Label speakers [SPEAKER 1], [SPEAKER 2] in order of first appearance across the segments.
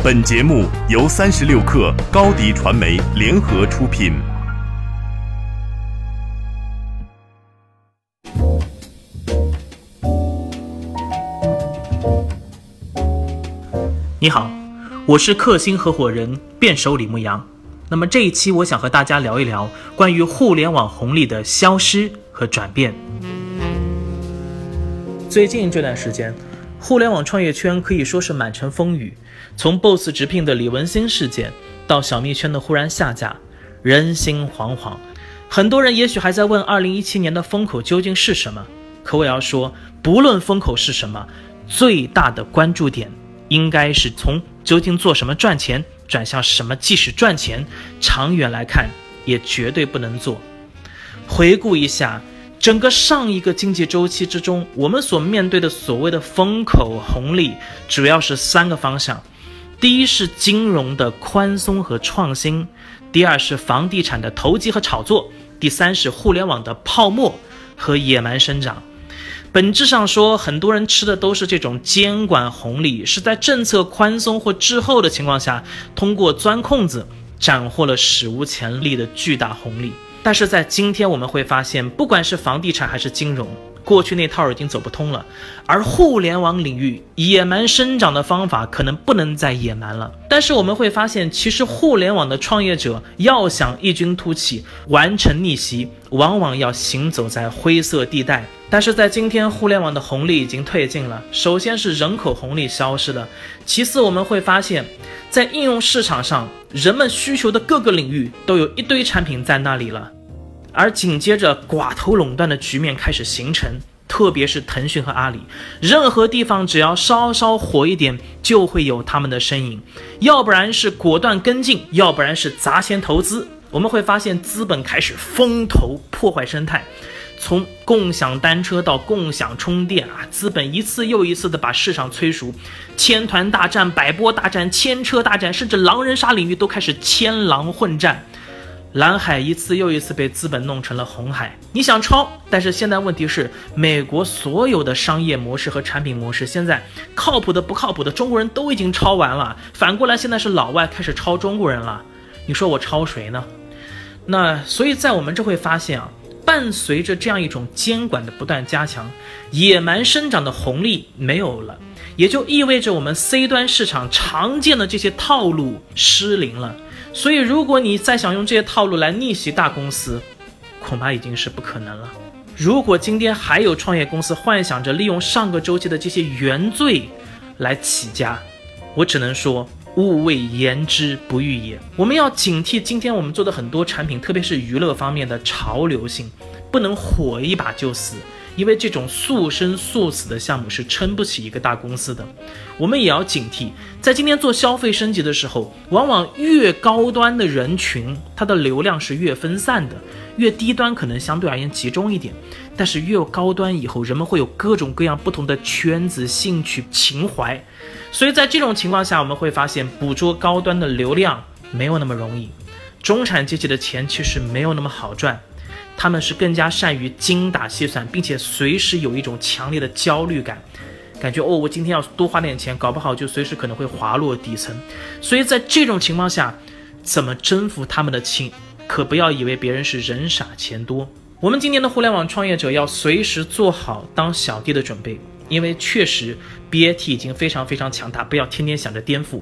[SPEAKER 1] 本节目由三十六克高低传媒联合出品。
[SPEAKER 2] 你好，我是克星合伙人辩手李牧阳。那么这一期我想和大家聊一聊关于互联网红利的消失和转变。最近这段时间。互联网创业圈可以说是满城风雨，从 BOSS 直聘的李文新事件，到小蜜圈的忽然下架，人心惶惶。很多人也许还在问2017年的风口究竟是什么？可我要说，不论风口是什么，最大的关注点应该是从究竟做什么赚钱，转向什么即使赚钱，长远来看也绝对不能做。回顾一下。整个上一个经济周期之中，我们所面对的所谓的风口红利，主要是三个方向：第一是金融的宽松和创新；第二是房地产的投机和炒作；第三是互联网的泡沫和野蛮生长。本质上说，很多人吃的都是这种监管红利，是在政策宽松或滞后的情况下，通过钻空子斩获了史无前例的巨大红利。但是在今天，我们会发现，不管是房地产还是金融，过去那套已经走不通了。而互联网领域野蛮生长的方法，可能不能再野蛮了。但是我们会发现，其实互联网的创业者要想异军突起、完成逆袭，往往要行走在灰色地带。但是在今天，互联网的红利已经退尽了。首先是人口红利消失了，其次我们会发现，在应用市场上，人们需求的各个领域都有一堆产品在那里了。而紧接着，寡头垄断的局面开始形成，特别是腾讯和阿里，任何地方只要稍稍火一点，就会有他们的身影，要不然是果断跟进，要不然是砸钱投资。我们会发现，资本开始风投破坏生态，从共享单车到共享充电啊，资本一次又一次的把市场催熟，千团大战、百波大战、千车大战，甚至狼人杀领域都开始千狼混战。蓝海一次又一次被资本弄成了红海。你想抄，但是现在问题是，美国所有的商业模式和产品模式，现在靠谱的不靠谱的，中国人都已经抄完了。反过来，现在是老外开始抄中国人了。你说我抄谁呢？那所以在我们这会发现啊，伴随着这样一种监管的不断加强，野蛮生长的红利没有了，也就意味着我们 C 端市场常见的这些套路失灵了。所以，如果你再想用这些套路来逆袭大公司，恐怕已经是不可能了。如果今天还有创业公司幻想着利用上个周期的这些原罪来起家，我只能说勿谓言之不预也。我们要警惕今天我们做的很多产品，特别是娱乐方面的潮流性，不能火一把就死。因为这种速生速死的项目是撑不起一个大公司的，我们也要警惕，在今天做消费升级的时候，往往越高端的人群，它的流量是越分散的，越低端可能相对而言集中一点。但是越高端以后，人们会有各种各样不同的圈子、兴趣、情怀，所以在这种情况下，我们会发现捕捉高端的流量没有那么容易，中产阶级的钱其实没有那么好赚。他们是更加善于精打细算，并且随时有一种强烈的焦虑感，感觉哦，我今天要多花点钱，搞不好就随时可能会滑落底层。所以在这种情况下，怎么征服他们的心？可不要以为别人是人傻钱多。我们今天的互联网创业者要随时做好当小弟的准备，因为确实 BAT 已经非常非常强大，不要天天想着颠覆。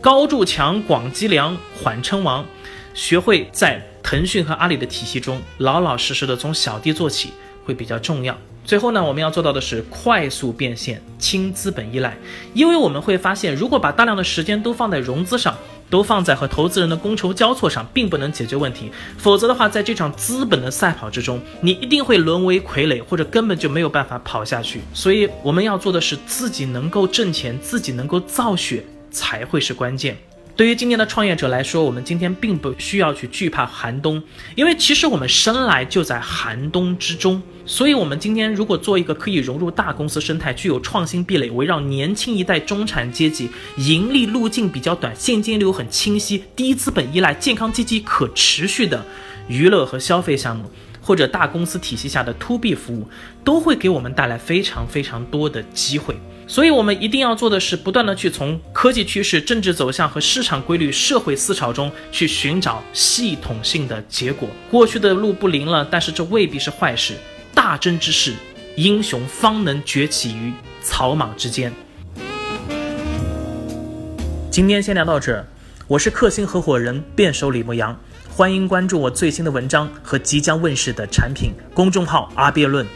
[SPEAKER 2] 高筑墙，广积粮，缓称王。学会在腾讯和阿里的体系中老老实实的从小弟做起，会比较重要。最后呢，我们要做到的是快速变现，轻资本依赖。因为我们会发现，如果把大量的时间都放在融资上，都放在和投资人的觥筹交错上，并不能解决问题。否则的话，在这场资本的赛跑之中，你一定会沦为傀儡，或者根本就没有办法跑下去。所以我们要做的是自己能够挣钱，自己能够造血，才会是关键。对于今天的创业者来说，我们今天并不需要去惧怕寒冬，因为其实我们生来就在寒冬之中。所以，我们今天如果做一个可以融入大公司生态、具有创新壁垒、围绕年轻一代中产阶级、盈利路径比较短、现金流很清晰、低资本依赖、健康积极、可持续的娱乐和消费项目，或者大公司体系下的 To B 服务，都会给我们带来非常非常多的机会。所以，我们一定要做的是，不断的去从科技趋势、政治走向和市场规律、社会思潮中去寻找系统性的结果。过去的路不灵了，但是这未必是坏事。大争之势，英雄方能崛起于草莽之间。今天先聊到这儿，我是克星合伙人辩手李牧阳，欢迎关注我最新的文章和即将问世的产品公众号阿辩论。